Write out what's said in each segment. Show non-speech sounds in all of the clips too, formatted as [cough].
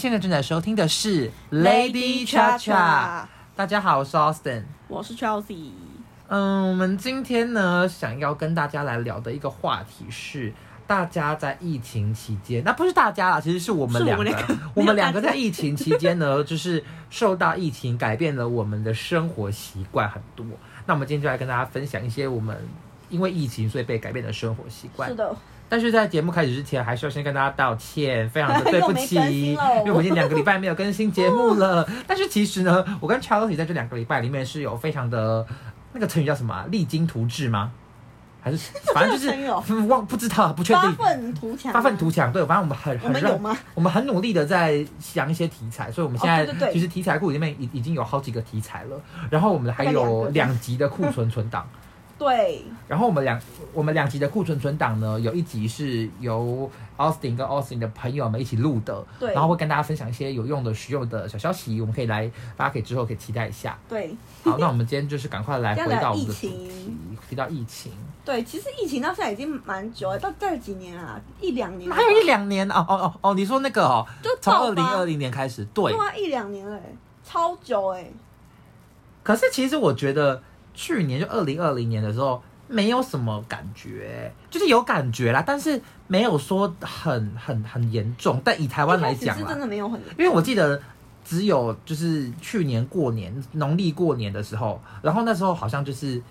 现在正在收听的是 Lady Cha Cha。大家好，我是 Austin。我是 Chelsea。嗯，我们今天呢，想要跟大家来聊的一个话题是，大家在疫情期间，那不是大家啦，其实是我们两个，是我们两个 [laughs] 我们两个在疫情期间呢，就是受到疫情改变了我们的生活习惯很多。那我们今天就来跟大家分享一些我们因为疫情所以被改变的生活习惯是。的，但是在节目开始之前，还是要先跟大家道歉，非常的对不起，[laughs] 因为我已经两个礼拜没有更新节目了。[laughs] 但是其实呢，我跟 Charlie 在这两个礼拜里面是有非常的那个成语叫什么啊、励精图治吗？还是 [laughs] 反正就是忘不知道，不确定发定。愤图强，发愤图强，对，反正我们很很认们有吗？我们很努力的在想一些题材，所以我们现在其实题材库里面已已经有好几个题材了，然后我们还有两集的库存存档。对，然后我们两我们两集的库存存档呢，有一集是由 Austin 跟 Austin 的朋友们一起录的，对。然后会跟大家分享一些有用的、实用的小消息，我们可以来，大家可以之后可以期待一下。对，好，那我们今天就是赶快来回到我们的主题提到疫情，对，其实疫情到现在已经蛮久了，到这几年啊，一两年了吧，还有一两年哦哦哦哦，你说那个哦，就从二零二零年开始，对。对，啊，一两年了欸，超久哎，可是其实我觉得去年就二零二零年的时候。没有什么感觉，就是有感觉啦，但是没有说很很很严重。但以台湾来讲是真，的没有很重，因为我记得只有就是去年过年农历过年的时候，然后那时候好像就是，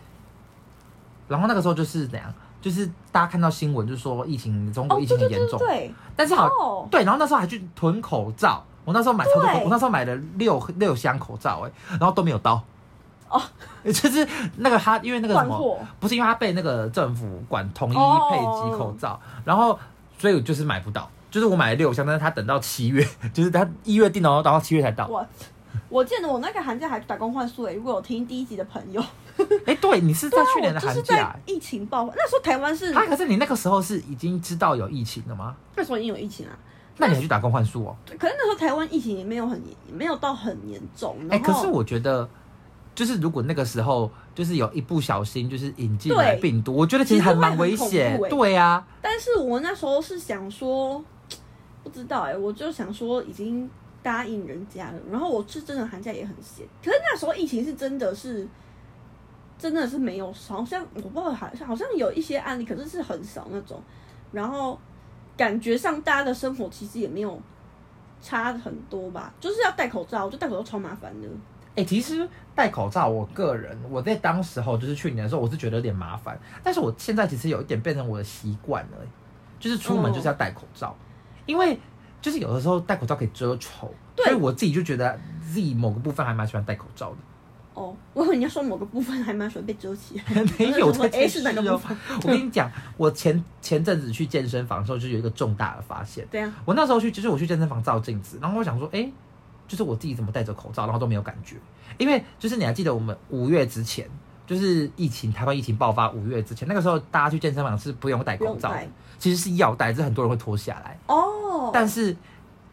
然后那个时候就是怎样，就是大家看到新闻就说疫情中国哦，疫情很严重，对，但是好、哦，对，然后那时候还去囤口罩，我那时候买超多口，对我那时候买了六六箱口罩、哎，然后都没有到。哦，[laughs] 就是那个他，因为那个什么，不是因为他被那个政府管统一哦配给口罩，然后所以我就是买不到，就是我买了六箱，但是他等到七月，[laughs] 就是他一月订的，然后到七月才到。我我记得我那个寒假还去打工换宿诶，如果有听第一集的朋友，[laughs] 哎、对你是在去年的寒假、在疫情爆发，那时候台湾是啊，可是你那个时候是已经知道有疫情了吗？那时候已经有疫情啊，那你还去打工换宿哦？对可是那时候台湾疫情也没有很严没有到很严重，哎、可是我觉得，就是如果那个时候就是有一不小心就是引进了病毒，我觉得其实还蛮危险对啊，但是我那时候是想说，不知道哎、我就想说已经答应人家了，然后我是真的寒假也很闲，可是那时候疫情是真的是，真的是没有，好像我不知道，好像好像有一些案例，可是是很少那种，然后感觉上大家的生活其实也没有差很多吧，就是要戴口罩，我觉得戴口罩超麻烦的，哎、其实戴口罩，我个人我在当时候就是去年的时候，我是觉得有点麻烦，但是我现在其实有一点变成我的习惯了、就是出门就是要戴口罩，因为就是有的时候戴口罩可以遮丑，所以我自己就觉得自己某个部分还蛮喜欢戴口罩的。哦，我以为你要说某个部分还蛮喜欢被遮起来，[laughs] 没有我想说在哎是哪个部分？我跟你讲，我前前阵子去健身房的时候，就有一个重大的发现。对啊，我那时候去，就是我去健身房照镜子，然后我想说，哎、就是我自己怎么戴着口罩，然后都没有感觉。因为就是你还记得我们五月之前，就是疫情台湾疫情爆发五月之前，那个时候大家去健身房是不用戴口罩其实是要戴，只是很多人会脱下来。哦，但是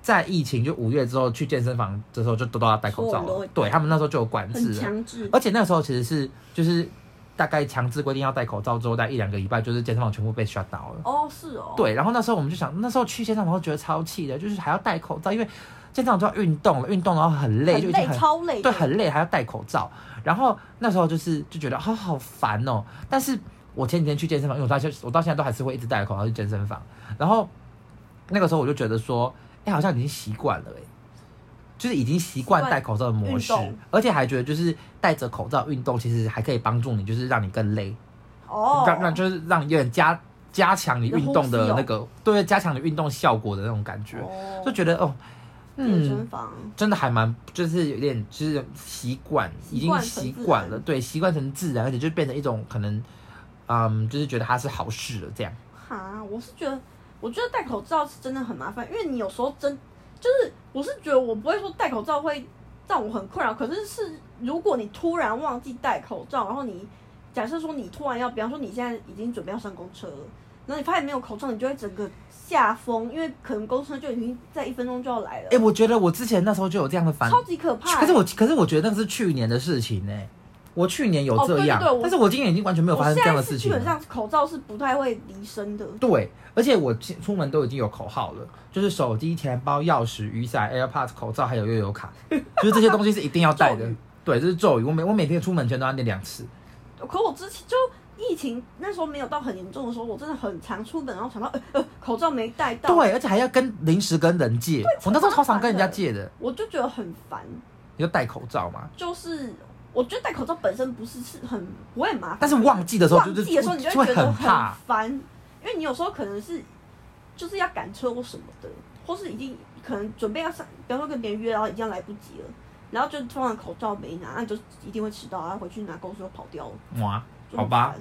在疫情就五月之后去健身房的时候，就都都要戴口罩了。对他们那时候就有管制。强制，而且那个时候其实是就是大概强制规定要戴口罩之后，戴一两个礼拜，就是健身房全部被 shut down 了。哦，是哦，，对，然后那时候我们就想，那时候去健身房都觉得超气的，就是还要戴口罩，因为健身房就要运动了，运动然后很累，就已经很超累的，对很累，还要戴口罩。然后那时候就是就觉得好好烦哦。但是我前几天去健身房，因为我到现我到现在都还是会一直戴着口罩去健身房。然后那个时候我就觉得说，哎、好像已经习惯了、哎，就是已经习惯戴口罩的模式，而且还觉得就是戴着口罩运动，其实还可以帮助你，就是让你更累。哦，让让就是让你有点加加强你运动的那个，对，加强你运动效果的那种感觉，哦就觉得哦，健身嗯，房，真的还蛮，就是有点就是习惯，已经习惯成习惯了，对，习惯成自然，而且就变成一种可能，嗯，就是觉得它是好事了，这样。哈，我是觉得，我觉得戴口罩是真的很麻烦，因为你有时候真就是，我是觉得我不会说戴口罩会让我很困扰，可是是如果你突然忘记戴口罩，然后你假设说你突然要，比方说你现在已经准备要上公车了，然后你发现没有口罩，你就会整个下风，因为可能公车就已经在一分钟就要来了，哎、我觉得我之前那时候就有这样的反，超级可怕、可是我可是我觉得那个是去年的事情呢、我去年有哦这样，对对对但是我今年已经完全没有我发生这样的事情基。本上口罩是不太会离身的。对，而且我出出门都已经有口号了，就是手机、钱包、钥匙、雨伞、AirPods、口罩，还有悠游卡，[laughs] 就是这些东西是一定要带的。对，这是咒语，我每我每天出门前都要念两次。可我之前就疫情那时候没有到很严重的时候，我真的很常出门，然后想到呃呃口罩没带到，对，而且还要跟临时跟人借，我那时候超常跟人家借的。我就觉得很烦。你就戴口罩嘛，就是我觉得戴口罩本身不是是很不会很麻烦，但是忘记的时候就是忘记的时候你就就会觉得很烦，因为你有时候可能是就是要赶车或什么的，或是已经可能准备要上，比方说跟别人约，然后已经要来不及了，然后就突然口罩没拿，那你就一定会迟到，然后回去拿公司又跑掉了，好吧。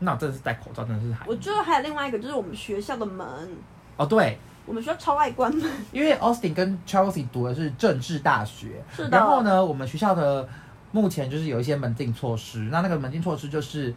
那我真的是戴口罩，真的是还我觉得还有另外一个就是我们学校的门，哦对，我们学校超爱关门，因为 Austin 跟 Chelsea 读的是政治大学，是的。然后呢，我们学校的目前就是有一些门禁措施，那那个门禁措施就是。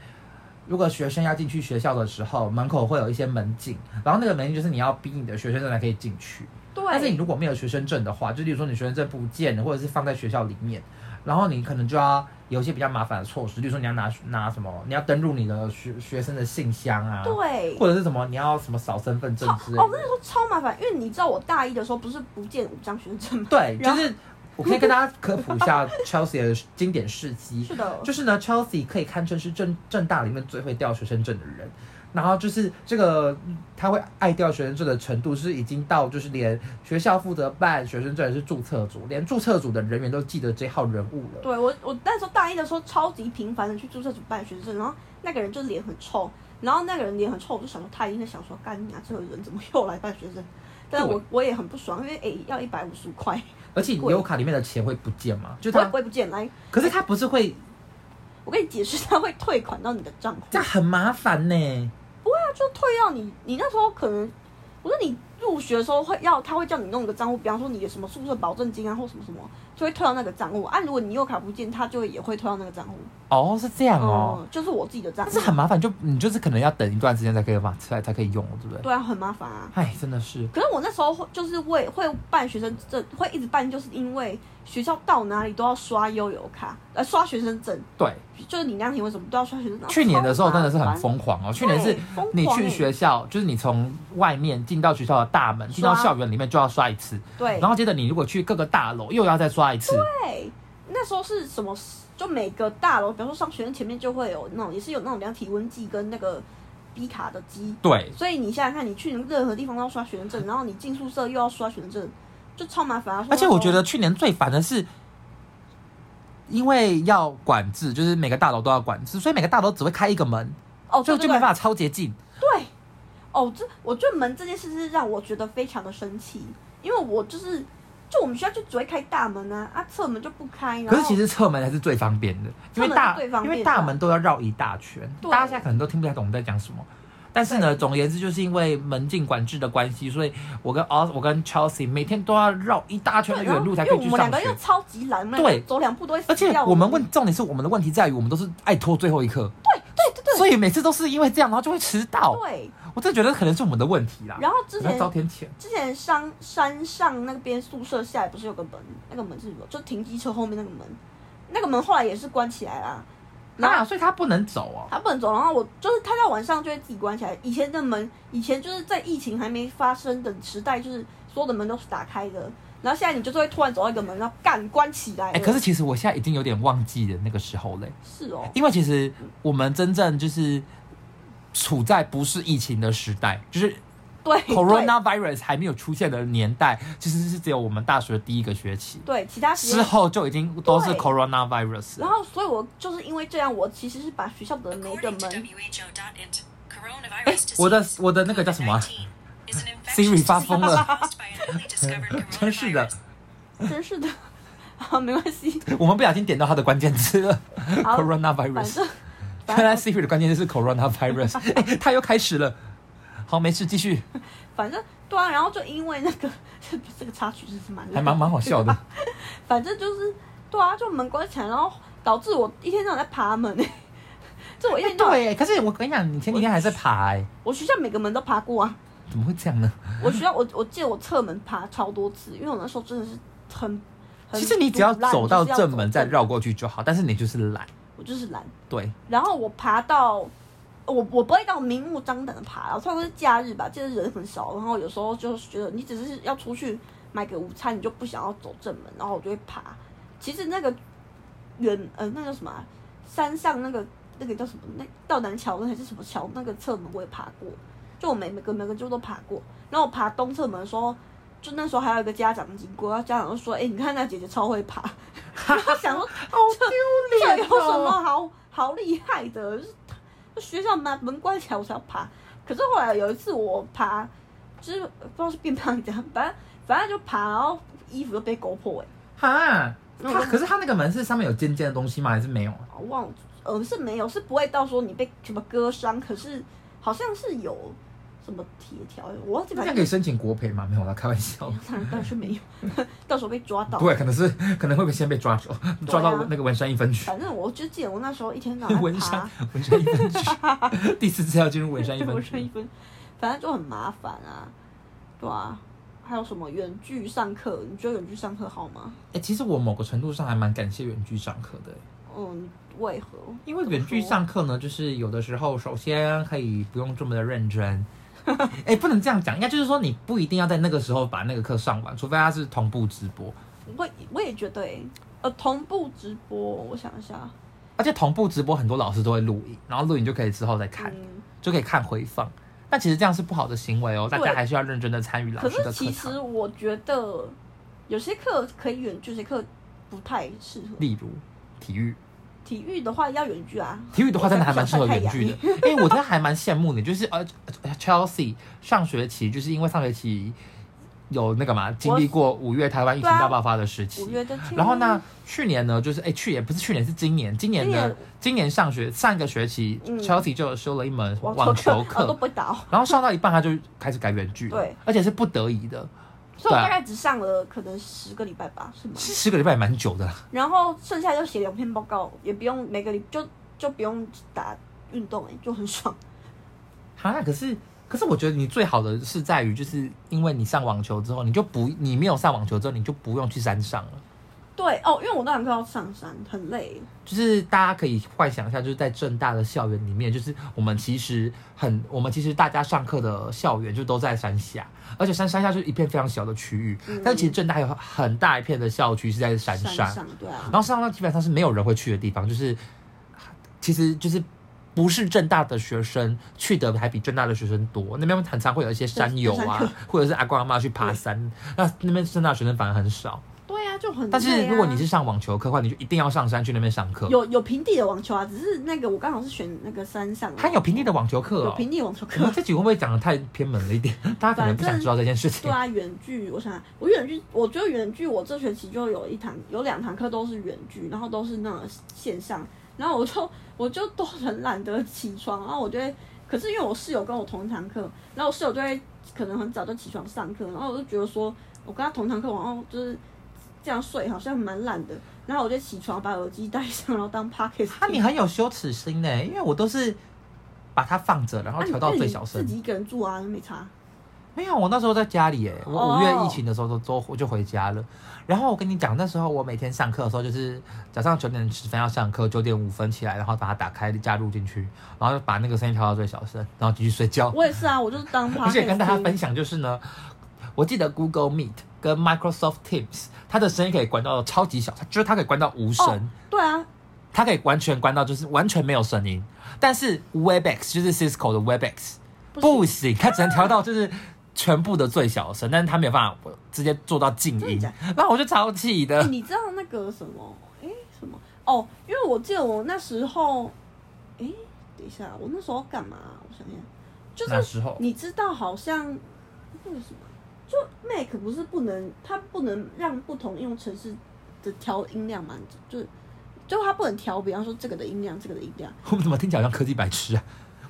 如果学生要进去学校的时候，门口会有一些门禁，然后那个门禁就是你要逼你的学生证才可以进去。对，但是你如果没有学生证的话，就例如说你学生证不见了，或者是放在学校里面，然后你可能就要有一些比较麻烦的措施，比如说你要拿拿什么，你要登录你的学学生的信箱啊，对，或者是什么你要什么扫身份证之类的。哦，那时候超麻烦，因为你知道我大一的时候不是不见五张学生证吗？对，就是我可以跟大家科普一下 [laughs] Chelsea 的经典事迹。是的，就是呢，Chelsea 可以堪称是正正大里面最会调学生证的人。然后就是这个他会爱掉学生证的程度，是已经到就是连学校负责办学生证的是注册组，连注册组的人员都记得这号人物了。对我，我那时候大一的时候超级频繁的去注册组办学生证，然后那个人就脸很臭，然后那个人脸很臭，我就想说他一定在想说，干你啊，这个人怎么又来办学生？但对我我也很不爽，因为诶、要一百五十块，而且你有卡里面的钱会不见吗？就他我也不，会不见来。可是他不是会我跟你解释，他会退款到你的账户，这样很麻烦呢。不会啊就退到你，你那时候可能，我说你入学的时候会要，他会叫你弄一个账户，比方说你的什么宿舍保证金啊，或什么什么，就会退到那个账户。啊，如果你有卡不见，他就也会退到那个账户。哦，是这样哦，嗯，就是我自己的账户。但是很麻烦，就你就是可能要等一段时间才可以把才才可以用，对不对？对啊，很麻烦啊。哎，真的是。可是我那时候会就是会会办学生证，会一直办，就是因为学校到哪里都要刷悠游卡，呃，刷学生证，对，就是你那天为什么都要刷学生证？去年的时候真的是很疯狂哦。去年是你去欸学校，就是你从外面进到学校的大门，进到校园里面就要刷一次，对，然后接着你如果去各个大楼又要再刷一次。对，那时候是什么？就每个大楼，比方说上学生前面就会有那种，也是有那种量体温计跟那个 B 卡的机。对，所以你想想看，你去任何地方都要刷学生证，然后你进宿舍又要刷学生证，就超麻烦啊。而且我觉得得去年最烦的是。因为要管制，就是每个大楼都要管制，所以每个大楼只会开一个门，哦，就就没办法超捷径。对，哦，这我觉得门这件事是让我觉得非常的生气，因为我就是就我们学校就只会开大门啊，啊侧门就不开。可是其实侧门才是最方便的，因为大因为大门都要绕一大圈，对大家现在可能都听不太懂我们在讲什么。但是呢，总而言之，就是因为门禁管制的关系，所以我跟 Os 我跟 Chelsea 每天都要绕一大圈的远路才因可以去上为我们两个又。超级懒，对走两步都会死而且我们问重点是我们的问题在于我们都是爱拖最后一刻，对，所以每次都是因为这样，然后就会迟到。对，我真的觉得可能是我们的问题啦。然后之前遭天谴。之前山山上那边宿舍下来不是有个门，那个门是什么？就停机车后面那个门，那个门后来也是关起来啦。那啊，所以他不能走哦。他不能走，然后我就是他到晚上就会自己关起来。以前的门，以前就是在疫情还没发生的时代，就是所有的门都是打开的。然后现在你就是会突然走到一个门，然后干关起来了。哎、可是其实我现在已经有点忘记了那个时候嘞，是哦，因为其实我们真正就是处在不是疫情的时代，就是对 coronavirus 还没有出现的年代，其实是只有我们大学第一个学期，对对其他。之后就已经都是 coronavirus。然后，所以我就是因为这样，我其实是把学校的每一个门 coronavirus 我的我的那个叫什么啊 [laughs] Siri 发疯了。[laughs] 真是的。Oh 真是的，[laughs] 啊，没关系，我们不小心点到它的关键字了。好反，coronavirus。正。原来 Siri 的关键字是 coronavirus，哎、它又开始了。好，没事，继续，反正对啊，然后就因为那个这个插曲真是蛮还蛮蛮好笑的。反正就是对啊，就门关起来，然后导致我一天到晚在爬门、欸。这我一天对，可是我跟你讲，你前几天还在爬、哎，我学校每个门都爬过啊。怎么会这样呢？[laughs] 我需要我我记得我侧门爬超多次，因为我那时候真的是很。很其实你只要走到正门再绕过去就好，但是你就是懒。我我就是懒。对，然后我爬到，我我不会到明目张胆的爬，然后通常是假日吧，假日人很少，然后有时候就是觉得你只是要出去买个午餐，你就不想要走正门，然后我就会爬。其实那个远呃那叫什么啊、山上那个那个叫什么那道南桥还是什么桥那个侧门我也爬过，就我每每个每个就都爬过。然后我爬东侧门的时候，就那时候还有一个家长经过，家长就说：“哎、你看那姐姐超会爬。”然后想说好丢脸这有什么哦！好好厉害的？就学校门门关起来我才要爬。可是后来有一次我爬，就是不知道是变胖怎样，反正反正就爬，然后衣服都被勾破哎、哈，那我它可是它那个门是上面有尖尖的东西吗？还是没有？我忘了，呃是没有，是不会到说你被什么割伤，可是好像是有什么铁条，我忘记反正那这样可以申请国赔吗？没有啦，开玩笑。当 [laughs] 然当然是没有，[laughs] 到时候被抓到。对，可能是可能会先被抓走，抓到那个文山一分局。反正我就记得我那时候一天到晚 [laughs] 文山，文山一分局，第四次要进入文山一分局。文山一分，反正就很麻烦啊，对啊。还有什么远距上课？你觉得远距上课好吗？哎、其实我某个程度上还蛮感谢远距上课的、嗯，为何？因为远距上课呢，就是有的时候，首先可以不用这么的认真。[laughs] 哎、不能这样讲，应该就是说你不一定要在那个时候把那个课上完，除非它是同步直播。我我也觉得、欸，呃，同步直播，我想一下，而且同步直播很多老师都会录影，然后录影就可以之后再看，嗯，就可以看回放。但其实这样是不好的行为哦，大家还是要认真的参与老可师的是其课堂实。我觉得有些课可以远距，有些课不太适合。例如体育，体育的话要远距啊，体育的话真的还蛮适合远距的。我。哎、我真的还蛮羡慕你，就是呃呃，Chelsea 上学期就是因为上学期有那个嘛，经历过五月台湾疫情大爆发的时期。五。月的。然后呢，去年呢，就是哎、去年不是去年是今年，今年的今年。上学上一个学期、嗯。Chelsea 就修了一门网球课、然后上到一半他就开始改远距了，对，而且是不得已的，所以我大概只上了可能十个礼拜吧，是吗？十个礼拜蛮久的。然后剩下就写两篇报告，也不用每个礼就就不用打运动、哎，就很爽。哈，可是可是我觉得你最好的是在于，就是因为你上网球之后，你就不你没有上网球之后，你就不用去山上了。对哦，因为我那堂课要上山，很累。就是大家可以幻想一下，就是在正大的校园里面，就是我们其实很，我们其实大家上课的校园就都在山下，而且山山下就是一片非常小的区域，嗯但其实正大有很大一片的校区是在山山上，对啊，然后山上基本上是没有人会去的地方，就是其实就是。不是正大的学生去的还比正大的学生多，那边很常会有一些山友啊或者是阿公阿妈去爬山，那那边正大的学生反而很少。就很啊。但是如果你是上网球课的话，你就一定要上山去那边上课。有有平地的网球啊，只是那个我刚好是选那个山上的，它有平地的网球课哦。有平地网球课我。这集会不会讲的太偏门了一点？[laughs] 大家可能不想知道这件事情对。啊，远距，我想想我远距，我觉得远距，我这学期就有一堂，有两堂课都是远距，然后都是那种线上，然后我就 [laughs] 我就都很懒得起床，然后我就会，可是因为我室友跟我同一堂课，然后我室友就会可能很早就起床上课，然后我就觉得说，我跟他同堂课，然后就是这样睡好像蛮懒的，然后我就起床把耳机戴上，然后当 [laughs] pocket 啊，你很有羞耻心呢，因为我都是把它放着，然后调到最小声自。己一个人住啊，没差。没有，我那时候在家里耶，我哦五月疫情的时候都都我就回家了。然后我跟你讲，那时候我每天上课的时候，就是早上九点十分要上课，九点五分起来，然后把它打开加入进去，然后把那个声音调到最小声，然后继续睡觉。我也是啊，我就是当 pocket [laughs] 而且跟大家分享就是呢，我记得 Google Meet 跟 Microsoft Teams，它的声音可以关到超级小，它就是它可以关到无声。哦，对啊，它可以完全关到就是完全没有声音，但是 Webex 就是 Cisco 的 Webex 不不行，它只能调到就是全部的最小声，但是它没有办法直接做到静音真的假，然后我就超气的欸。你知道那个什么？哎、什么？哦，因为我记得我那时候，哎、等一下，我那时候干嘛？我想想，就是那时候你知道，好像那个什么，就 Mac 不是不能，它不能让不同应用程式的调音量嘛？就是就它不能调，比方说这个的音量，这个的音量，我们怎么听起来像科技白痴啊？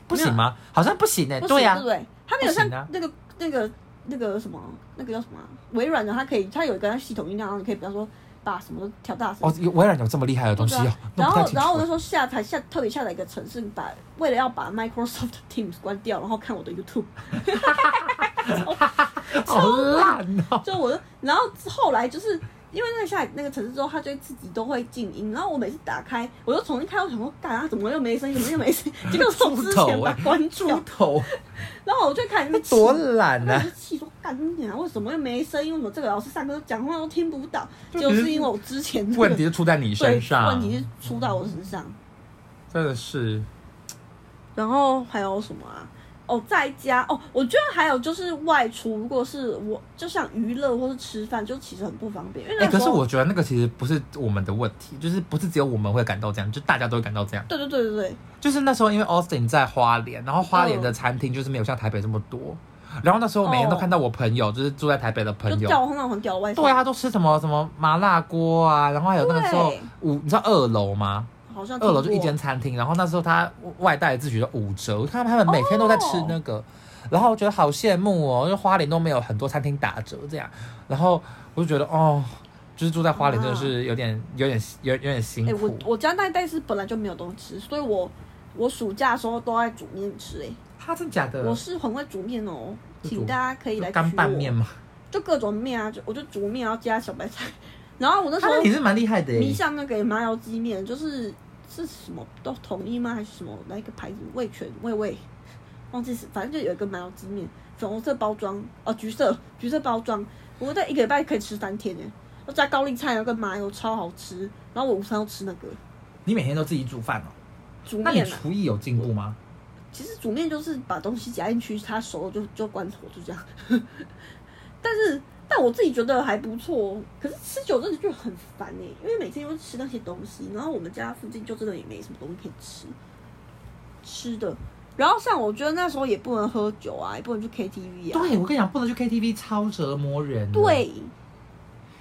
不行吗？好像不行哎、不行对呀、对不对？它没有像那个、那个那个什么，那个叫什么啊、微软的，它可以，它有一个系统音量，然后你可以比方说把什么都调大声。哦，有微软有这么厉害的东西哦然后然后我那时候下台下特别下载一个程式，把为了要把 Microsoft [laughs] Teams 关掉，然后看我的 YouTube，[laughs] 好烂哦。就我，然后后来就是因为那个下那个城市之后，它就自己都会静音。然后我每次打开，我就重新开，我想说，干啊，怎么又没声音？怎么又没声音？结果是我之前把它关猪掉，头 [laughs] 然后我就开始那边气多懒啊我就！气说干你娘，为什么又没声音？为什么这个老师上课讲话都听不到？就是因为我之前、那个、问题是出在你身上，问题是出在我身上。真的是然后还有什么啊？哦，在家哦，我觉得还有就是外出，如果是我就像娱乐或是吃饭，就其实很不方便。可是我觉得那个其实不是我们的问题，就是不是只有我们会感到这样，就大家都会感到这样。对对对对对，就是那时候因为 Austin 在花莲，然后花莲的餐厅就是没有像台北这么多，然后那时候每天都看到我朋友，就是住在台北的朋友，就掉那种很屌的外，对啊，他都吃什么什么麻辣锅啊，然后还有那个时候五，你知道二楼吗？好像二楼就一间餐厅，然后那时候他外带自取的五折，我看他们每天都在吃那个，然后我觉得好羡慕哦，因为花莲都没有很多餐厅打折这样，然后我就觉得哦，就是住在花莲真的是有点、有点有有点辛哎、苦。我我家那一代是本来就没有东西吃，所以我我暑假的时候都在煮面吃、哎、他真假的？我是很会煮面哦，请大家可以来干拌面嘛？就各种面啊，就我就煮面，然后加小白菜。[laughs] 然后我那时候他你是蛮厉害的迷耶。上那个麻油鸡面，就是是什么都统一吗？还是什么哪一个牌子？味全味味，忘记是，反正就有一个麻油鸡面，粉红色包装，哦，橘色橘色包装，我在一个礼拜可以吃三天呢。要加高丽菜，然后跟麻油，超好吃。然后我午餐要吃那个你每天都自己煮饭哦？煮面啊。厨艺有进步吗？其实煮面就是把东西夹进去，它熟了就就关火，就这样。[laughs] 但是，但我自己觉得还不错。可是吃久真的就很烦哎、因为每天都吃那些东西，然后我们家附近就真的也没什么东西可以吃吃的。然后像我觉得那时候也不能喝酒啊，也不能去 KTV 啊。对，我跟你讲，不能去 KTV，超折磨人。，对，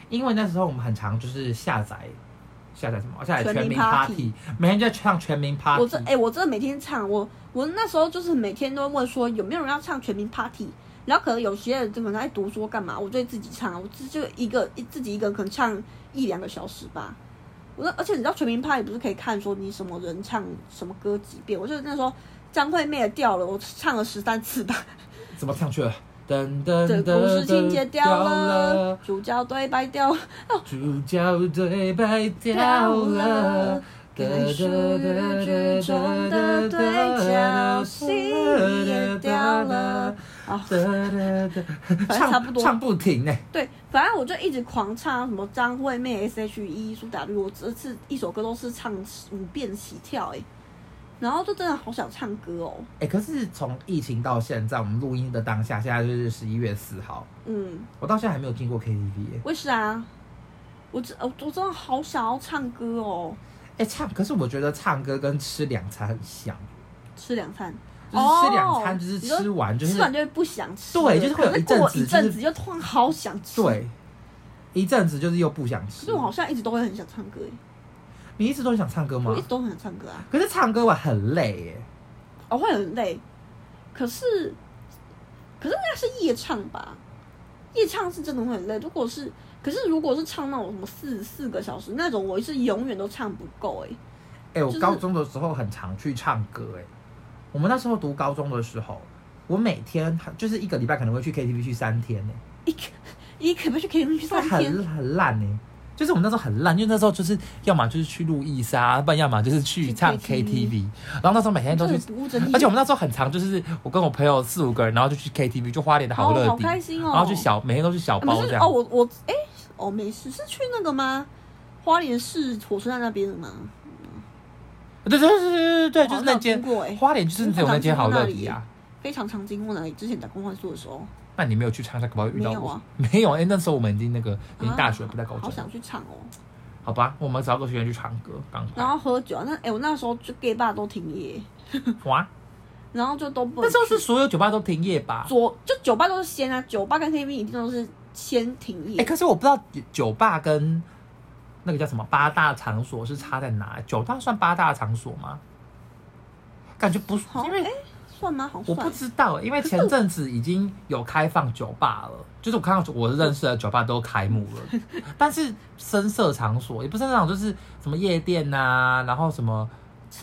因为那时候我们很常就是下载下载什么？下载全民 Party 每天就在唱全民 Party。我这哎、我真的每天唱，我我那时候就是每天都会问说有没有人要唱全民 Party，然后可能有些人可能在读书干嘛，我就会自己唱，我自就一个一自己一个人可能唱一两个小时吧。我说而且你知道全民 Party 不是可以看说你什么人唱什么歌几遍？我就那时候张惠妹的掉了，我唱了十三次吧。怎么唱去了？[laughs] 噔噔这噔故事情节掉掉了，，主角对白掉了，主角对白掉了。该属于剧中的对角戏也掉了。啊，[laughs] 对对对反正差不多。唱唱不停呢。对，反正我就一直狂唱什么张惠妹、S.H.E、苏打绿，我这次一首歌都是唱五遍起跳哎、然后就真的好想唱歌哦，哎、可是从疫情到现在，我们录音的当下，现在就是十一月四号，嗯，我到现在还没有进过 KTV 耶、为啥？我真我我真的好想要唱歌哦，哎、唱，可是我觉得唱歌跟吃两餐很像，吃两餐，就是吃两餐，哦就是吃完就是吃完就会不想吃了，对就是会有可是一阵过一子就是阵子又突然好想吃，，对，一阵子就是又不想吃可是。我好像一直都会很想唱歌耶，你一直都很想唱歌吗我一？直都很想唱歌啊，可是唱歌我很累耶。我会很累，可是可是那是夜唱吧？夜唱是真的会很累。如果是，可是如果是唱那种什么四四个小时那种，我是永远都唱不够哎、哎、我高中的时候很常去唱歌哎。我们那时候读高中的时候，我每天就是一个礼拜可能会去 KTV 去三天呢。一个一个可不去 KTV 去三天？很很烂呢、就是我们那时候很烂，因为那时候就是要么就是去路易莎，不然要么就是去去唱 KTV。然后那时候每天都去而且我们那时候很长，就是我跟我朋友四五个人，然后就去 KTV，就花莲的好好乐迪，开心哦。然后去小每天都去小啊包这样。哦，我我哎、哦没事，是去那个吗？花莲市火车站那边的吗？对对对对对对，就是那间花莲，就是只有那间好乐迪我啊。非常常经过那里。之前打工换宿的时候，那你没有去唱，那搞不好遇到我没有 [laughs] 哎，那时候我们已经那个已经大学啊不在高中了好想。去唱哦。好吧，我们找个时间去唱歌，赶快然。后喝酒啊，那哎、我那时候就 gay bar 都停业，[laughs] 哇，然后就都不那时候是所有酒吧都停业吧？左就酒吧都是先啊，酒吧跟 KTV 一定都是先停业。哎、可是我不知道酒吧跟那个叫什么八大场所是差在哪？九大算八大场所吗？感觉不是，因为哎、算吗？好我不知道，因为前阵子已经有开放酒吧了，就是我看到我认识的酒吧都开幕了，[laughs] 但是深色场所也不是那种就是什么夜店呐、然后什么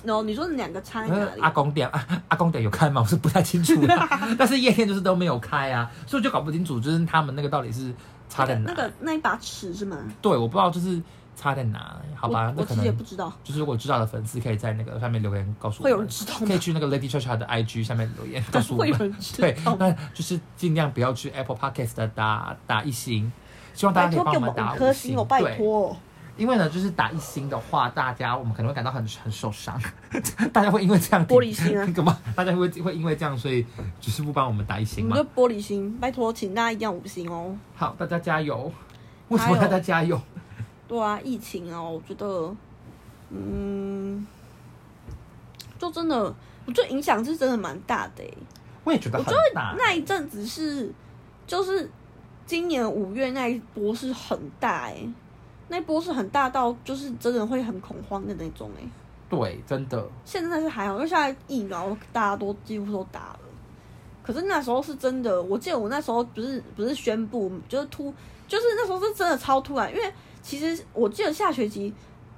然后你说两个差在哪里？阿公店啊，[laughs] 阿公店有开吗？我是不太清楚的，[laughs] 但是夜店就是都没有开啊，所以我就搞不清楚，就是他们那个到底是差在哪？那个那一把尺是吗？对，我不知道就是差在哪。好吧，那可我我其实也能不知道，就是如果知道的粉丝可以在那个下面留言告诉我们。会有人知道吗？可以去那个 Lady Chacha 的 IG 下面留言 [laughs] 告诉我会有们。人知对道，对？那就是尽量不要去 Apple Podcast 的打打一星，希望大家可以拜托给我们打五颗星哦，拜对托。因为呢，就是打一星的话，大家我们可能会感到很很受伤，大家会因为这样玻璃心啊 [laughs] 干嘛？大家会会因为这样，所以只是不帮我们打一星吗我们就？玻璃心，拜托，请大家一定要五星哦。好，大家加油！为什么大家加油？对啊，疫情啊，我觉得，嗯，就真的，我觉得影响是真的蛮大的、欸。我也觉得我觉得很大。那一阵子是，就是今年五月那一波是很大哎、那波是很大到就是真的会很恐慌的那种哎、对，真的，现在是还好，因为现在疫苗大家都几乎都打了。可是那时候是真的，我记得我那时候不是不是宣布，就是突，就是那时候是真的超突然，因为其实我记得下学期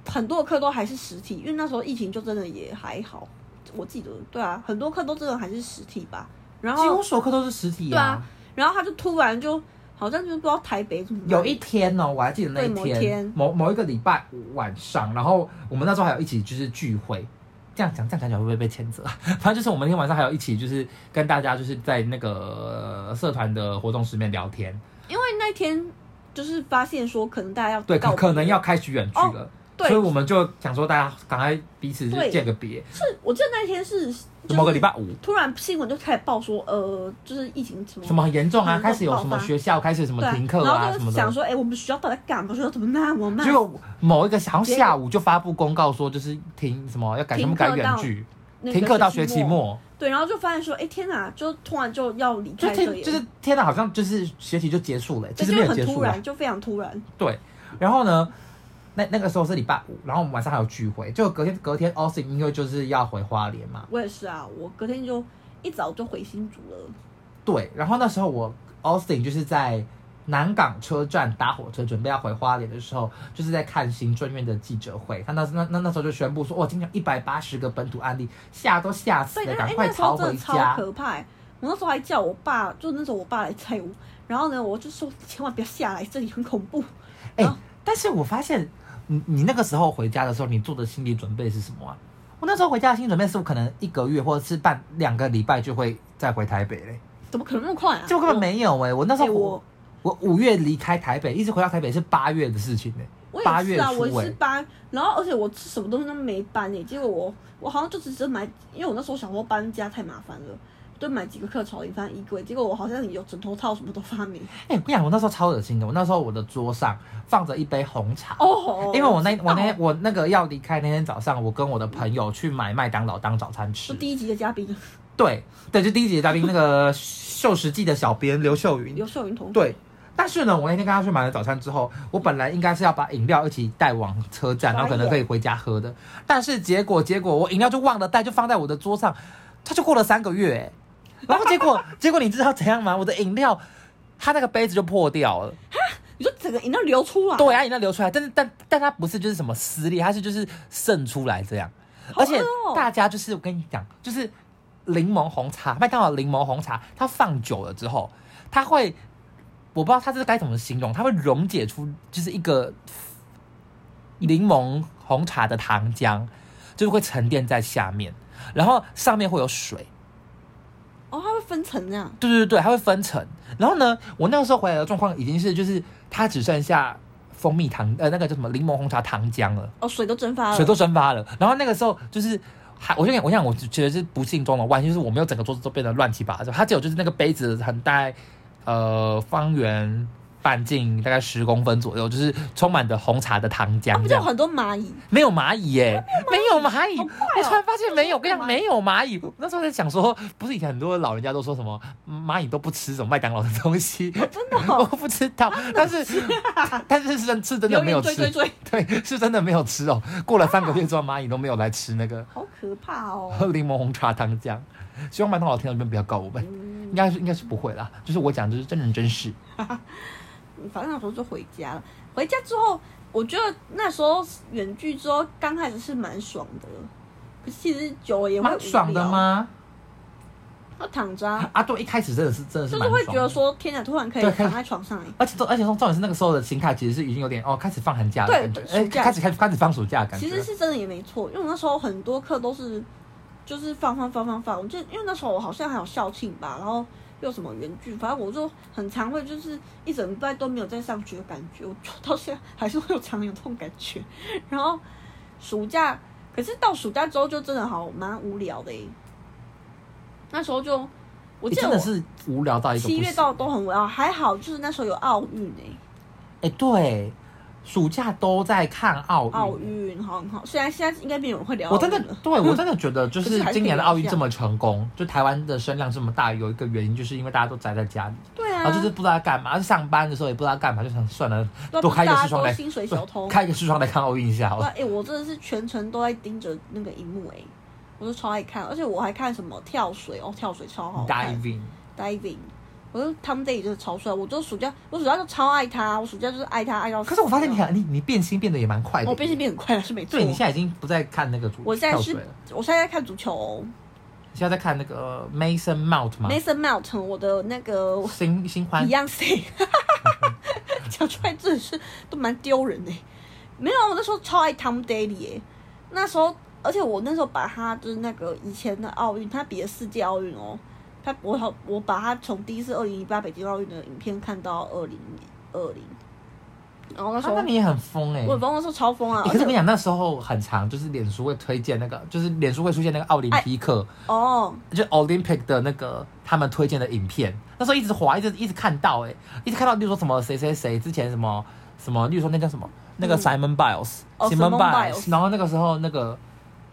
很多课都还是实体，因为那时候疫情就真的也还好，我记得对啊，很多课都真的还是实体吧。然后几乎所有课都是实体对啊，然后他就突然就好像就是不知道台北怎么有一天呢、我还记得那一天，某某一个礼拜五晚上，然后我们那时候还有一起就是聚会。这样讲，这样讲起来会不会被谴责啊？[laughs] 反正就是我们那天晚上还有一起，就是跟大家就是在那个呃社团的活动室里面聊天。因为那天就是发现说可能大家要对，可可能要开始远距了，哦对。所以我们就想说大家赶快彼此见个别。是我记得那天是、就是某个礼拜五，突然新闻就开始报说，呃，就是疫情什么什么很严重啊，开始有什么学校开始什么停课然啊什么想说，哎、我们学校到底在干嘛？学校怎么那么慢？结果某一个好像下午就发布公告说，就是停什么要改全部改远距，停课到学期末，末。对，然后就发现说，哎、天哪，就突然就要离就开这里，就是天哪，好像就是学习就结束了，其实没对就有结束啊很突然，。就非常突然。对，然后呢，那那个时候是礼拜五，然后我们晚上还有聚会，就隔天隔天 Austin 因为就是要回花莲嘛，我也是啊，我隔天就一早就回新竹了。对，然后那时候我 Austin 就是在南港车站搭火车准备要回花莲的时候，就是在看行政院的记者会，他那那那那时候就宣布说，哇，今天一百八十个本土案例，吓都吓死对，了，赶快逃回真的超家。可怕、欸。我那时候还叫我爸，就那时候我爸来载我，然后呢，我就说千万不要下来，这里很恐怖。哎、但是我发现你你那个时候回家的时候，你做的心理准备是什么啊？我那时候回家的心理准备是我可能一个月或者是半两个礼拜就会再回台北嘞，怎么可能那么快啊？就根本没有哎、我那时候哎我我五月离开台北，一直回到台北是八月的事情呢、我八月也是啊，我是搬，然后而且我吃什么东西都没搬诶、结果我我好像就只是买，因为我那时候想说搬家太麻烦了，就买几个课炒零放衣柜，结果我好像有枕头套什么都发明。哎、我跟你讲，我那时候超恶心的。我那时候我的桌上放着一杯红茶，哦，因为我那我那天我那个要离开那天早上，我跟我的朋友去买麦当劳当早餐吃就。第一集的嘉宾对对，就第一集的嘉宾那个 [laughs] 秀食记的小编刘秀云。刘秀云同学，对，但是呢，我那天跟他去买了早餐之后，我本来应该是要把饮料一起带往车站，然后可能可以回家喝的。但是结果结果我饮料就忘了带，就放在我的桌上，它就过了三个月、欸然后结果 [laughs] 结果你知道怎样吗？我的饮料。它那个杯子就破掉了，你说整个饮料流出来，对啊，饮料流出来，但是但但它不是就是什么撕裂，它是就是渗出来这样，好而且大家就是我跟你讲，就是柠檬红茶，麦当劳柠檬红茶，它放久了之后，它会，我不知道它这是该怎么形容，它会溶解出就是一个柠檬红茶的糖浆，就是会沉淀在下面，然后上面会有水，哦，它会分层这样，对对对，它会分层。然后呢，我那个时候回来的状况已经是就是它只剩下蜂蜜糖呃那个叫什么柠檬红茶糖浆了。哦，水都蒸发了，水都蒸发了。然后那个时候就是还，我就想，我想，我觉得是不幸中的万幸，就是我没有整个桌子都变得乱七八糟，它只有就是那个杯子很大，呃，方圆半径大概十公分左右，就是充满着红茶的糖浆这样。它不就有很多蚂蚁？没有蚂蚁耶，没有蚂蚁，我突然发现没有，我跟你讲，没没有蚂蚁。那时候在想说，不是以前很多老人家都说什么蚂蚁都不吃什么麦当劳的东西，真的我哦，不知道，但是但是是真是真的没有吃，对，是真的没有吃哦。过了三个月之后，蚂蚁都没有来吃那个好可怕哦。喝柠檬红茶糖浆。希望麦当劳听到这边不要告我们，应该是应该是不会啦。就是我讲就是真人真事。[laughs] 反正那时候就回家了。回家之后，我觉得那时候远距之后刚开始是蛮爽的，可是其实久了也会蛮爽的？吗？要躺着啊，啊，对，一开始真的是真的是就是会觉得说，天哪，突然可以躺在床上哎。而且重而且重重点是那个时候的心态其实是已经有点哦开始放寒假的对感觉，哎暑假开始开始开始放暑假的感觉。其实是真的也没错，因为我那时候很多课都是就是放放放放放，我记得因为那时候我好像还有校庆吧，然后又什么原剧，反正我就很常会就是一整礼拜都没有在上学的感觉，我就到现在还是会有常有这种感觉。然后暑假，可是到暑假之后就真的好蛮无聊的耶。那时候就我记得我真的是无聊到一个。七月到都很无聊，还好就是那时候有奥运哎。哎，对，暑假都在看奥运。奥运好很好，虽然现在应该没有人会聊我真的，对我真的觉得，[laughs] 就是今年的奥运这么成功，就台湾的声量这么大，有一个原因就是因为大家都宅在家里，对啊，然后就是不知道在干嘛，上班的时候也不知道干嘛，就想算了，多开一个视窗来，都薪水小偷。[laughs] 开一个视窗来看奥运一下好，了。哎、我真的是全程都在盯着那个荧幕、哎，我都超爱看，而且我还看什么跳水哦，跳水超好看。Diving，diving，我说 Tom Day 就是超帅，我就暑假我暑假就超爱他，我暑假就是爱他爱到死。可是我发现你很你你变心变得也蛮快的，我变心变很快了，是没错。对你现在已经不再看那个足球我现在是我现在在看足球、现在在看那个 Mason Mount 吗？，Mason Mount，我的那个新新欢 Beyonce，[laughs] 讲出来真的是都蛮丢人的。没有，我那时候超爱 Tom Daly 耶，那时候，而且我那时候把他就是那个以前的奥运，他比的世界奥运哦，他我好我把他从第一次二零一八北京奥运的影片看到二零二零，然后那时候啊那你也很疯哎、我疯那时候超疯啊，欸可是我跟你讲，那时候很长，就是脸书会推荐那个，就是脸书会出现那个奥林匹克，哦，就 Olympic 的那个他们推荐的影片。那时候一直滑，一直一直看到、欸，哎，一直看到，例如说什么谁谁谁之前什么什么，例如说那叫什么那个嗯。Simon Biles，Simon、哦 Simone Biles，Biles 然后那个时候那个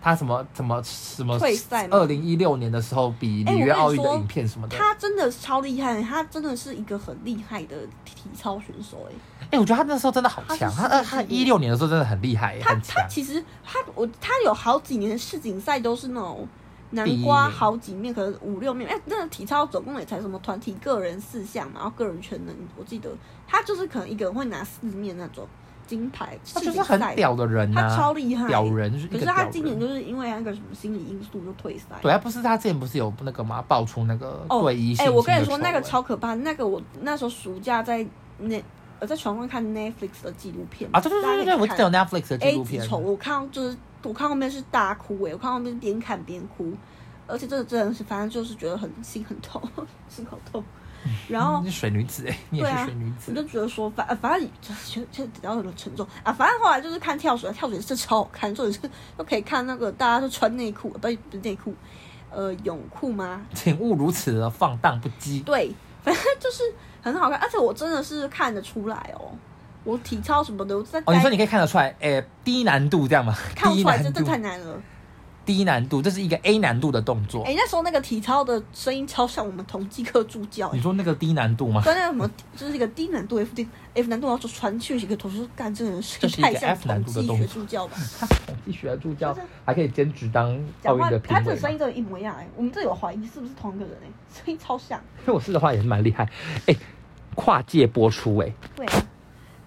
他什么什么什么退赛吗二零一六年的时候比欸里约奥运的影片什么的，哎、他真的超厉害，他真的是一个很厉害的体操选手哎。我觉得他那时候真的好强，他他是世界纪录呃他一六年的时候真的很厉害、欸，他很强。他其实他我他有好几年的世锦赛都是那种南第一瓜名好几面，可能五六面。哎、那个体操总共也才什么团体、个人四项嘛，然后个人全能，我记得他就是可能一个人会拿四面那种金牌。他就是很屌的人呐、他超厉害，屌人可是他今年就是因为那个什么心理因素就退赛。对，他不是他之前不是有那个吗？爆出那个哦，对一性哎、我跟你说那个超可怕，那个我那时候暑假在那呃在床上看 Netflix 的纪录片啊，对对对对对，我记得有 Netflix 的纪录片，级丑，我看到就是我看后面是大哭哎、我看后面边看边哭，而且这个真的是反正就是觉得很心很痛，[laughs] 心好痛。[laughs] 然后你是水女子哎，你也是水女子，我就觉得说反呃反正这这这比较有点沉重啊，反正后来就是看跳水，跳水是超好看，重点是都可以看那个大家都穿内裤，不是不是内裤，呃泳裤吗？[laughs] 请勿如此的放荡不羁。对，反正就是很好看，而且我真的是看得出来哦，我体操什么的，我在哦，你说你可以看得出来，哎，低难度这样吗？看不出来，低难度这这，太难了。低难度，这是一个 A 难度的动作哎、。那时候那个体操的声音超像我们同济课助教、你哎，说那个低难度吗？跟那个什么，就是一个低难度 F D F 难度，然后就传讯息给同学，干这个人是太像 F 难统计学助教吧？[laughs] 统计学助教就是还可以兼职当奥运的评委他这个声音？真的，一模一样哎、我们这有怀疑是不是同一个人哎、声音超像。如果是的话，也是蛮厉害。哎，跨界播出哎，对啊，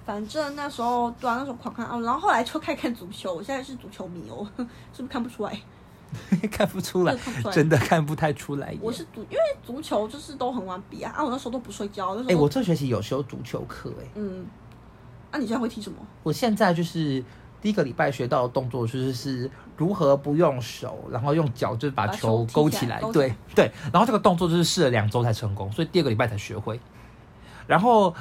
反正那时候对啊，那时候狂看哦，然后后来就开始看足球，我现在是足球迷哦，[laughs] 是不是看不出来？[laughs] 看不出来真的看不太出来。我是足，因为足球就是都很晚比啊，啊，我那时候都不睡觉，那时哎，候我这学期有修足球课哎。嗯，啊，你现在会踢什么？我现在就是第一个礼拜学到的动作，就是是如何不用手，然后用脚就是把把球勾起来，起来对对。然后这个动作就是试了两周才成功，所以第二个礼拜才学会。然后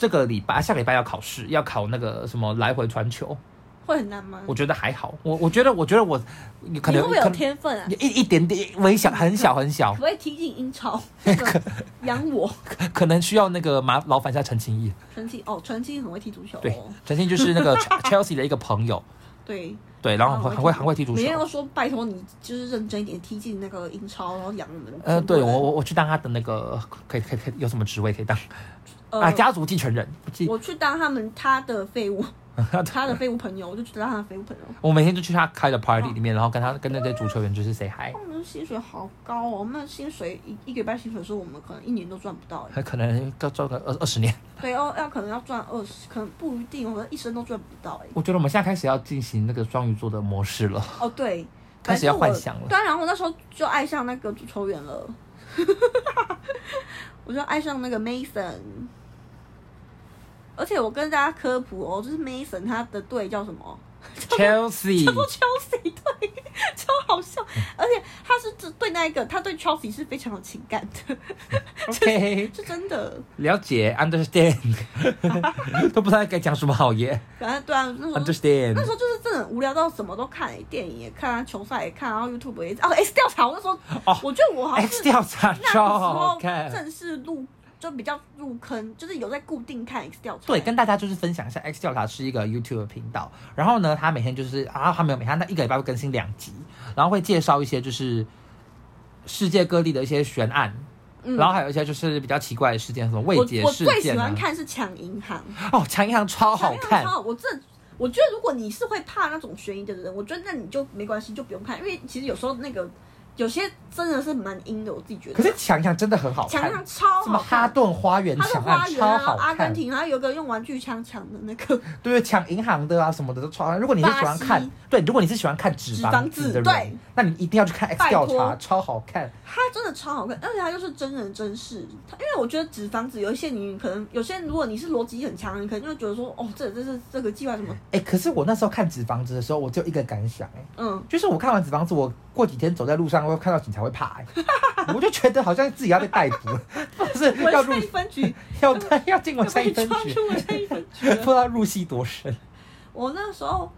这个礼拜下个礼拜要考试，要考那个什么来回传球，会很难吗？我觉得还好。我我觉得我觉得我可能你会不会有天分啊？一一点点微 [laughs] 小，很小很小可，不可以踢进英超？[laughs] 那个养我，可能需要那个麻劳烦一下陈清义。陈清哦，陈清很会踢足球对哦，，陈清就是那个 [laughs] Chelsea 的一个朋友，对，对，然后很很会很会踢足球每天。都说拜托你就是认真一点，踢进那个英超，然后养我们。呃，对我我我去当他的那个，可以可以可以，有什么职位可以当？呃啊，家族继承人。我去当他们他的废物，[laughs] 他的废物朋友，我就去当他的废物朋友。我每天就去他开的 party 里面，然后跟他跟那些足球员就是 say hi，他们的薪水好高哦，我们的薪水一一个礼拜薪水是我们可能一年都赚不到哎。他 [laughs] 可能要赚个二二十年。对哦，要可能要赚二十，可能不一定，我们一生都赚不到哎。我觉得我们现在开始要进行那个双鱼座的模式了。哦，对，[laughs] 开始要幻想了。对啊，然后我那时候就爱上那个足球员了，我就爱上那个 Mason。而且我跟大家科普哦，就是 Mason 他的队叫什么？Chelsea [laughs] 叫做 Chelsea 队，超好笑。而且他是只对那一个，他对 Chelsea 是非常有情感的，OK，是真的。了解，understand，[laughs] 都不知道该讲什么好耶 [laughs] 反正对啊，那时候，understand 那时。候就是真的无聊到什么都看、电影也看啊，球赛也看，然后 YouTube 也哦 X 调查，我那时候、哦我觉得我好像 X 是调查那个时超好候看。正式入就比较入坑，就是有在固定看 X 调查。对，跟大家就是分享一下，X 调查是一个 YouTube 频道，然后呢，他每天就是啊，他没有每天，他一个礼拜会更新两集，然后会介绍一些就是世界各地的一些悬案，嗯然后还有一些就是比较奇怪的事件，什么未解事我最喜。欢看是抢银行，哦，抢银行超好看抢银行超，好。我这我觉得如果你是会怕那种悬疑的人，我觉得那你就没关系，就不用看，因为其实有时候那个有些真的是蛮阴的，我自己觉得。可是强强真的很好看抢银，行超什么好看。哈顿花园他的抢花园啊，超好看，阿根廷，还有一个用玩具枪抢的那个，对，抢银行的啊什么的都超好看。如果你是喜欢巴看西，对，如果你是喜欢看纸纸房房子的人，那你一定要去看 X 拜调托查，超好看。它真的超好看，而且它又是真人真事。它因为我觉得纸房子有一些你可能有些人如果你是逻辑很强，你可能就会觉得说，哦，这这是这个计划什么，哎、可是我那时候看纸房子的时候，我只有一个感想、哎。嗯，就是我看完《纸房子》，我过几天走在路上会看到警察会怕、欸，[laughs] 我就觉得好像自己要被逮捕 [laughs] 了，不是要入一分局，[laughs] 要要进文要山一分局，不了。知道入戏多深。我那时候，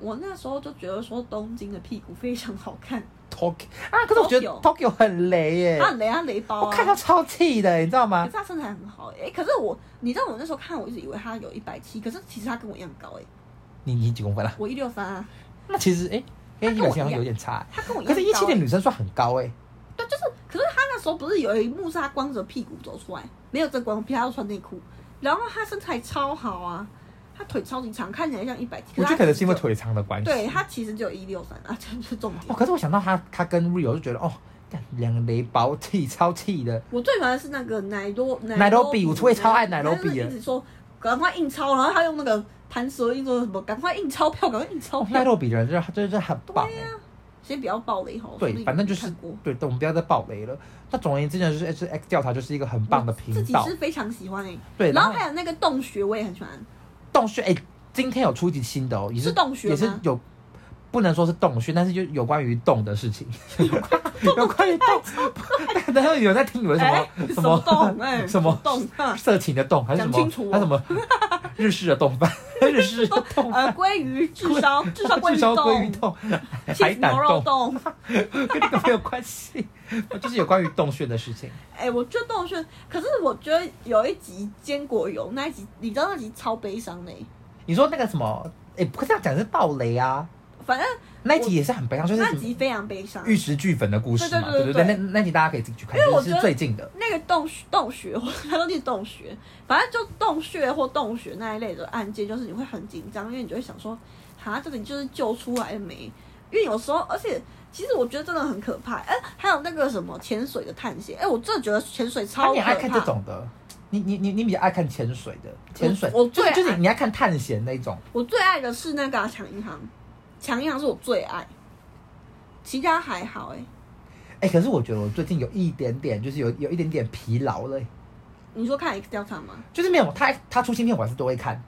我那时候就觉得说东京的屁股非常好看，Tokyo 啊，可是我觉得 Tokyo 很雷耶、很雷啊雷包啊，我看到超气的、你知道可吗是？他身材很好哎、欸可是我，你知道我那时候看，我一直以为他有一百七，可是其实他跟我一样高哎、你你几公分啊？我一六三啊，那其实哎，跟一百七好像有点差、他跟我一样高、可是，一七的欸。女生算很高哎、对，就是，可是他那时候不是有一幕是他光着屁股走出来，没有遮光屁，他要穿内裤，然后他身材超好啊，他腿超级长，看起来像一百七。我觉得可能是因为腿长的关系。就，对他其实只有一六三啊，[laughs] 这是重哦，点。可是我想到他，他跟 Rio 就觉得哦，干两个雷包气超气的。我最喜欢的是那个奶多奶多比我我也超爱奶多比的一直说赶快印钞，然后他用那个弹舌音说什么赶快印钞票，赶快印钞哦，票奈。洛比的人就是就是很棒哎、对呀、先不要暴雷哈。对，反正就是对，我们不要再暴雷了。那总而言之呢，就是 H X 调查就是一个很棒的频自己是。非常喜欢诶、对，然然后后还有那个洞穴，我也很喜欢。洞穴，哎、今天有出一集新的哦，也是洞穴也是有，不能说是洞穴，但是就有关于洞的事情，有关于洞。然后有人在听，你们什么、哎什么洞哎什么洞啊？色情的洞，还是什么？还是什么 [laughs] 日式的洞饭？[laughs] 日式的洞呃，饭。鲑鱼至少至少鲑鱼至少鲑鱼冻，洞、海胆洞，冻。跟那个没有关系，就是有关于洞穴的事情。[laughs] 哎、我觉得洞穴，可是我觉得有一集坚果油那一集，你知道那集超悲伤的、欸。你说那个什么？哎、不是这样讲，是暴雷啊！反正那集也是很悲伤，就是那集非常悲伤。玉石俱焚的故事嘛，对对对那那集大家可以自己去看，因为我是最近的。那个洞穴洞穴，他都念洞穴，反正就洞穴或洞穴那一类的案件，就是你会很紧张，因为你就会想说，哈，这里就是救出来了没？因为有时候，而且其实我觉得真的很可怕。哎、还有那个什么潜水的探险，哎、我真的觉得潜水啊，超可怕。你爱看这种的？你你你你比较爱看潜水的？潜水，我我最就是就是你爱看探险那种。我最爱的是那个啊抢、银行，抢银行是我最爱，其他还好哎、哎，可是我觉得我最近有一点点，就是有有一点点疲劳了，你说看 X 调查吗？就是没有他他出新片我还是都会看，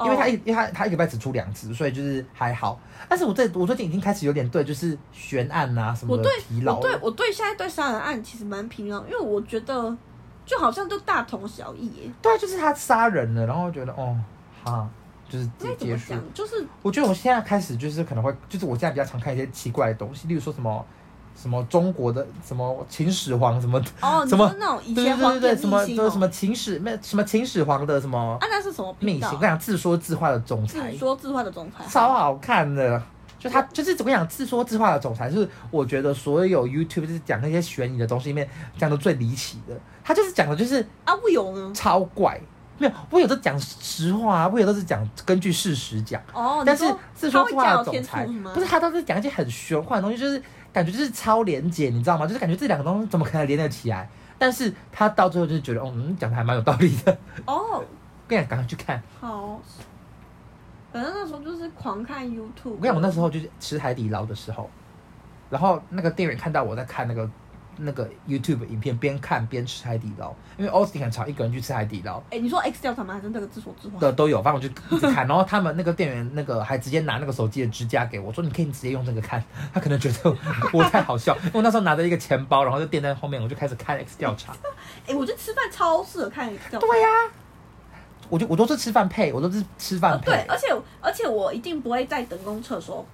因为他一哦因为他他一个礼拜只出两次，所以就是还好。但是我这我最近已经开始有点对就是悬案啊什么的疲劳。我对我对现在对杀人案其实蛮疲劳，因为我觉得就好像都大同小异耶。对啊，就是他杀人了，然后觉得哦，哈，就是结束。讲？就是我觉得我现在开始就是可能会，就是我现在比较常看一些奇怪的东西，例如说什么什么中国的什么秦始皇什么哦，什么说那种以对前皇帝对对对，什么什么秦始没有什么秦始皇的什么啊，那是什么秘辛，我跟你讲自说自话的总裁自说自话的总裁，超好看的。就他就是我跟你讲，自说自话的总裁就是我觉得所有 YouTube 就是讲那些悬疑的东西里面讲的最离奇的。他就是讲的就是啊，不有呢？超怪，没有我有的讲实话啊，我有的是讲根据事实讲。哦，但是是说自说话总裁？不是他都是讲一些很玄幻的东西，就是感觉就是超连结，你知道吗？就是感觉这两个东西怎么可能连得起来？但是他到最后就是觉得，哦嗯，讲的还蛮有道理的。哦，[laughs] 跟你讲，赶快去看。好。反正那时候就是狂看 YouTube。我跟你讲，我那时候就是吃海底捞的时候，然后那个店员看到我在看那个那个 YouTube 影片，边看边吃海底捞，因为 Austin 很常一个人去吃海底捞。哎、你说 X 调查吗？还是那个自说自话？的都有，反正我就一直看，然后他们那个店员那个还直接拿那个手机的支架给我，说你可以直接用这个看，他可能觉得我太好笑，[laughs] 因为我那时候拿着一个钱包，然后就垫在后面，我就开始看 X 调查。哎、我觉得吃饭超适合看 X 调查。对呀、我就我都是吃饭配，我都是吃饭呃，配。对，而且而且我一定不会在等公厕的时候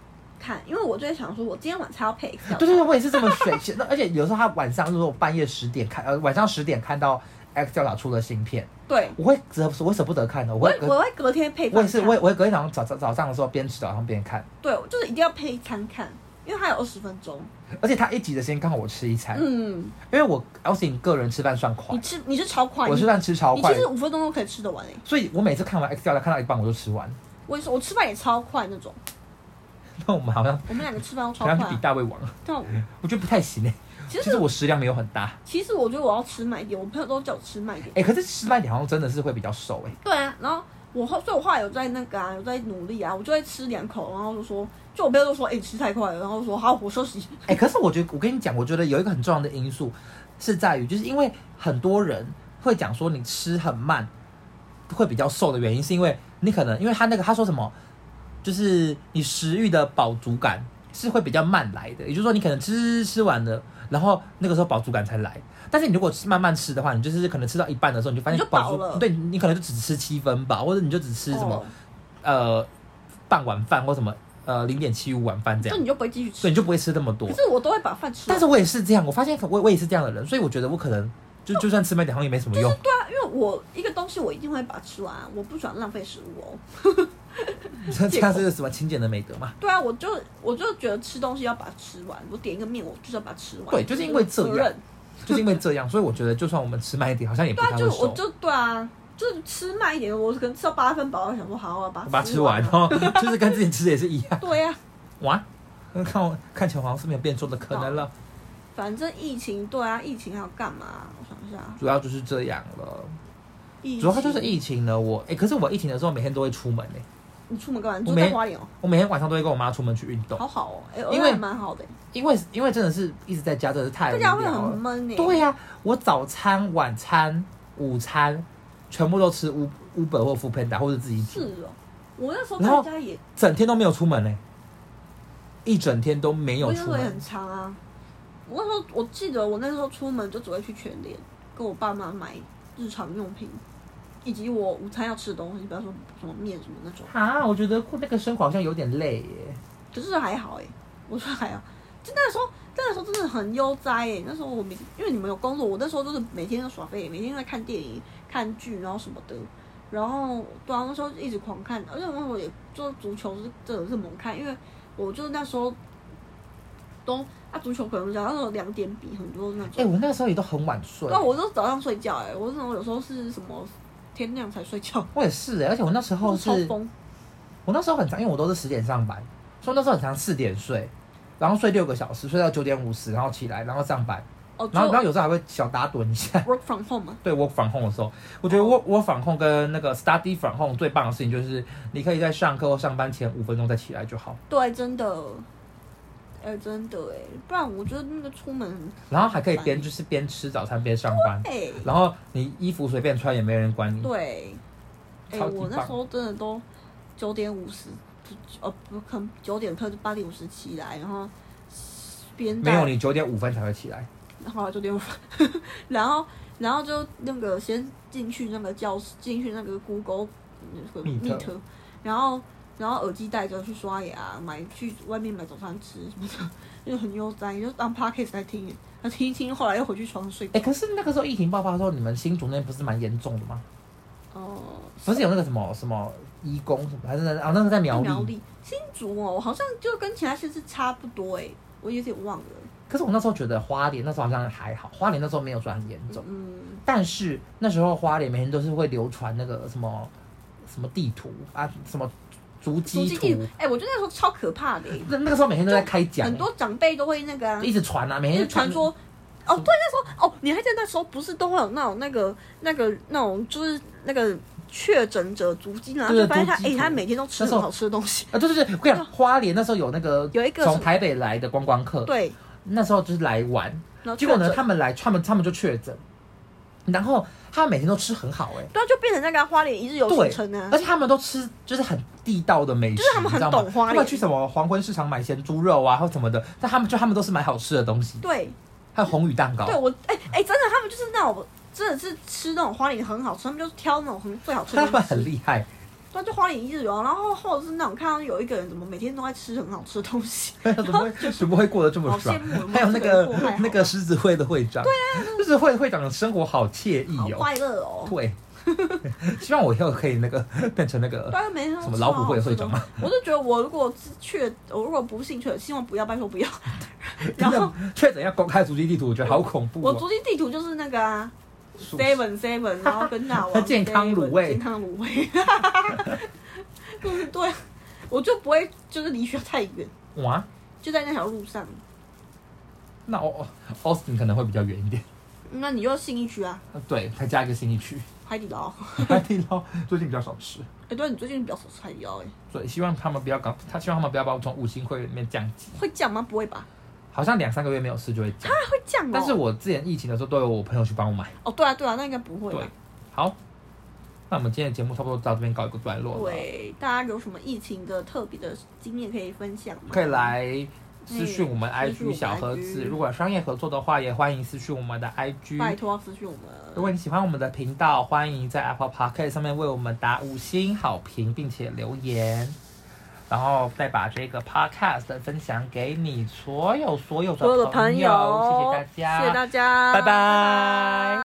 看，因为我就会想说，我今天晚餐要配调查。对对对，我也是这么水。其实而且有时候他晚上，如果我半夜十点看，呃，晚上十点看到 X 调查出了新片，对，我会舍我会舍不得看的，我我会我会隔天配饭我也是，我也我会隔天早上早早早上的时候边吃早上边看，对，就是一定要配一餐看，因为它有二十分钟。而且他一集的时间刚好我吃一餐，嗯，因为我 Austin 个人吃饭算快你，吃你是超快，我吃饭吃超快你其，实五分钟都可以吃得完诶、所以我每次看完 X 调查看到一半我就吃完。我也是，我吃饭也超快那种。[laughs] 那我们好像我们两个吃饭都超好像去比。大胃王，但我 [laughs] 我觉得不太行哎。其实其实我食量没有很大，其实我觉得我要吃慢一点，我朋友都叫我吃慢一点。哎，可是吃慢一点好像真的是会比较瘦哎。对啊，然后我后，所以我后来有在那个啊，有在努力啊，我就会吃两口，然后就说，就我朋友都说，哎、你吃太快了，然后就说好，我休息。哎、可是我觉得，我跟你讲，我觉得有一个很重要的因素是在于，就是因为很多人会讲说你吃很慢会比较瘦的原因，是因为你可能因为他那个他说什么，就是你食欲的饱足感是会比较慢来的，也就是说你可能吃吃完了，然后那个时候饱足感才来。但是你如果吃慢慢吃的话，你就是可能吃到一半的时候，你就发现你就饱了对你可能就只吃七分饱，或者你就只吃什么、哦呃半碗饭或什么呃零点七五碗饭这样，就你就不会继续吃。对你就不会吃那么多可。是我都会把饭吃完。但是我也是这样，我发现我我也是这样的人，所以我觉得我可能就就算吃慢点，好像也没什么用。对啊，因为我一个东西我一定会把它吃完啊，我不喜欢浪费食物哦。[laughs] 这这是什么勤俭的美德嘛？对啊，我就我就觉得吃东西要把它吃完，我点一个面我就是要把它吃完。对就是因为这样责任就是因为这样，所以我觉得就算我们吃慢一点，好像也不太会瘦。就我就对啊，就是吃慢一点，我可能吃到八分饱，我想说好，我要把我把它吃完，它完然。后就是跟之前吃的也是一样。对呀、哇，那看我看起来好像是没有变瘦的可能了，反正疫情，对啊，疫情还要干嘛？我想一下，主要就是这样了。主要就是疫情呢，我哎、可是我疫情的时候每天都会出门哎、你出门干嘛？你我没住在花莲哦，我每天晚上都会跟我妈出门去运动，好好哦，哎、因为还蛮好的，因为因为真的是一直在家，真的是太无在家会。很闷呢。对呀、我早餐、晚餐、午餐全部都吃 U Uber 或 f o o Panda 或者自己煮，是哦，我那时候在家也，整天都没有出门呢、一整天都没有出门也很。长啊。我那时候我记得我那时候出门就只会去全联跟我爸妈买日常用品，以及我午餐要吃的东西，比方说什么面什么那种。啊，我觉得那个生活好像有点累耶。可是还好哎、我说还好，就那时候，那时候真的很悠哉哎。那时候我每因为你们有工作，我那时候就是每天都耍废，每天在看电影、看剧，然后什么的。然后对啊，那时候一直狂看，而且那时候也做足球是真的是猛看，因为我就那时候都啊足球可能讲那种两点比很多那种哎、种。我那时候也都很晚睡。对啊，我都早上睡觉哎，我那种有时候是什么天亮才睡觉，我也是哎，而且我那时候是。我那时候很长，因为我都是十点上班，所以那时候很长四点睡，然后睡六个小时，睡到九点五十，然后起来，然后上班，哦，然后然后就有时候还会小打盹一下。work from home 嘛。[laughs] 对，work from home 的时候，我觉得我我反控跟那个 study from home 最棒的事情就是，你可以在上课或上班前五分钟再起来就好，对，真的，哎、真的哎，不然我觉得那个出门，然后还可以边就是边吃早餐边上班，哎、然后你衣服随便穿也没人管你。对，哎、我那时候真的都九点五十，哦，不可能九点课就八点五十起来，然后边没有你九点五分才会起来，然后来九点五分，[laughs] 然后然后就那个先进去那个教室，进去那个 Google Meet，然后然后耳机戴着去刷牙，买去外面买早餐吃什么的，就很悠哉，就当 podcast 在听，那听一听，后来又回去床上睡。可是那个时候疫情爆发的时候，你们新竹那边不是蛮严重的吗？哦、不是有那个什么什么义工什么，还是在啊？那个在苗栗。苗栗新竹哦，好像就跟其他县市差不多哎，我有点忘了。可是我那时候觉得花莲那时候好像还好，花莲那时候没有说很严重，嗯，但是那时候花莲每天都是会流传那个什么什么地图啊，什么足足迹图哎、我觉得那时候超可怕的哎，那那个时候每天都在开讲，很多长辈都会那个、啊，一直传啊，每因天为传说。哦，对，那时候哦，你还记得那时候不是都会有那种那个那个那种就是那个确诊者足迹，然后对就发现他哎、他每天都吃很好吃的东西。啊，对对对，我跟你讲，花莲那时候有那个有一个从台北来的观光客，对，那时候就是来玩，结果呢，他们来，他们他们就确诊，然后他们每天都吃很好、哎。对啊，就变成那个花莲一日游对行程啊而。且他们都吃就是很地道的美食，就是他们很懂花莲他们去什么黄昏市场买咸猪肉啊，或什么的，但他们就他们都是买好吃的东西，对，还有红宇蛋糕。对我哎哎、真的，他们就是那种真的是吃那种花莲很好吃，他们就是挑那种很最好吃的他们。很厉害，对啊，就花莲一日游，然后或者是那种看到有一个人怎么每天都在吃很好吃的东西，[laughs] 怎么会怎么会过得这么爽？还有那个那个狮子会的会长，对啊，狮子会会长的生活好惬意哦，快乐哦。对，[laughs] 希望我以后可以那个 [laughs] 变成那个什么老虎会的会长吗？我就觉得我如果是确，我如果不幸确诊，希望不要，拜托不要。然后确诊要公开足迹地图，我觉得好恐怖哦。我足迹地图就是那个啊属，seven seven，然后跟大王健康卤味 7-Eleven，健康卤味，就是 [laughs] 对，我就不会就是离学校太远，哇，就在那条路上。那哦，Austin 可能会比较远一点。那你就信义区啊，呃对，再加一个新一区，海底捞。[laughs] 海底捞最近比较少吃。哎、对你最近比较少吃海底捞哎、所以希望他们不要搞，他希望他们不要把我从五星会里面降级。会降吗？不会吧？好像两三个月没有吃就会降，啊，会降哦。但是我之前疫情的时候都有我朋友去帮我买。哦，对啊，对啊，那应该不会吧对？，好，那我们今天的节目差不多到这边告一个段落了。对，大家有什么疫情的特别的经验可以分享吗？可以来私讯我们嗯私讯我 IG 们小盒子，IG 如果有商业合作的话，也欢迎私讯我们的拜 IG。拜托私讯我们。如果你喜欢我们的频道，欢迎在 Apple Podcast 上面为我们打五星好评，并且留言，然后再把这个 Podcast 分享给你所有所有的所有的朋友，友，谢谢大家，谢谢大家，拜拜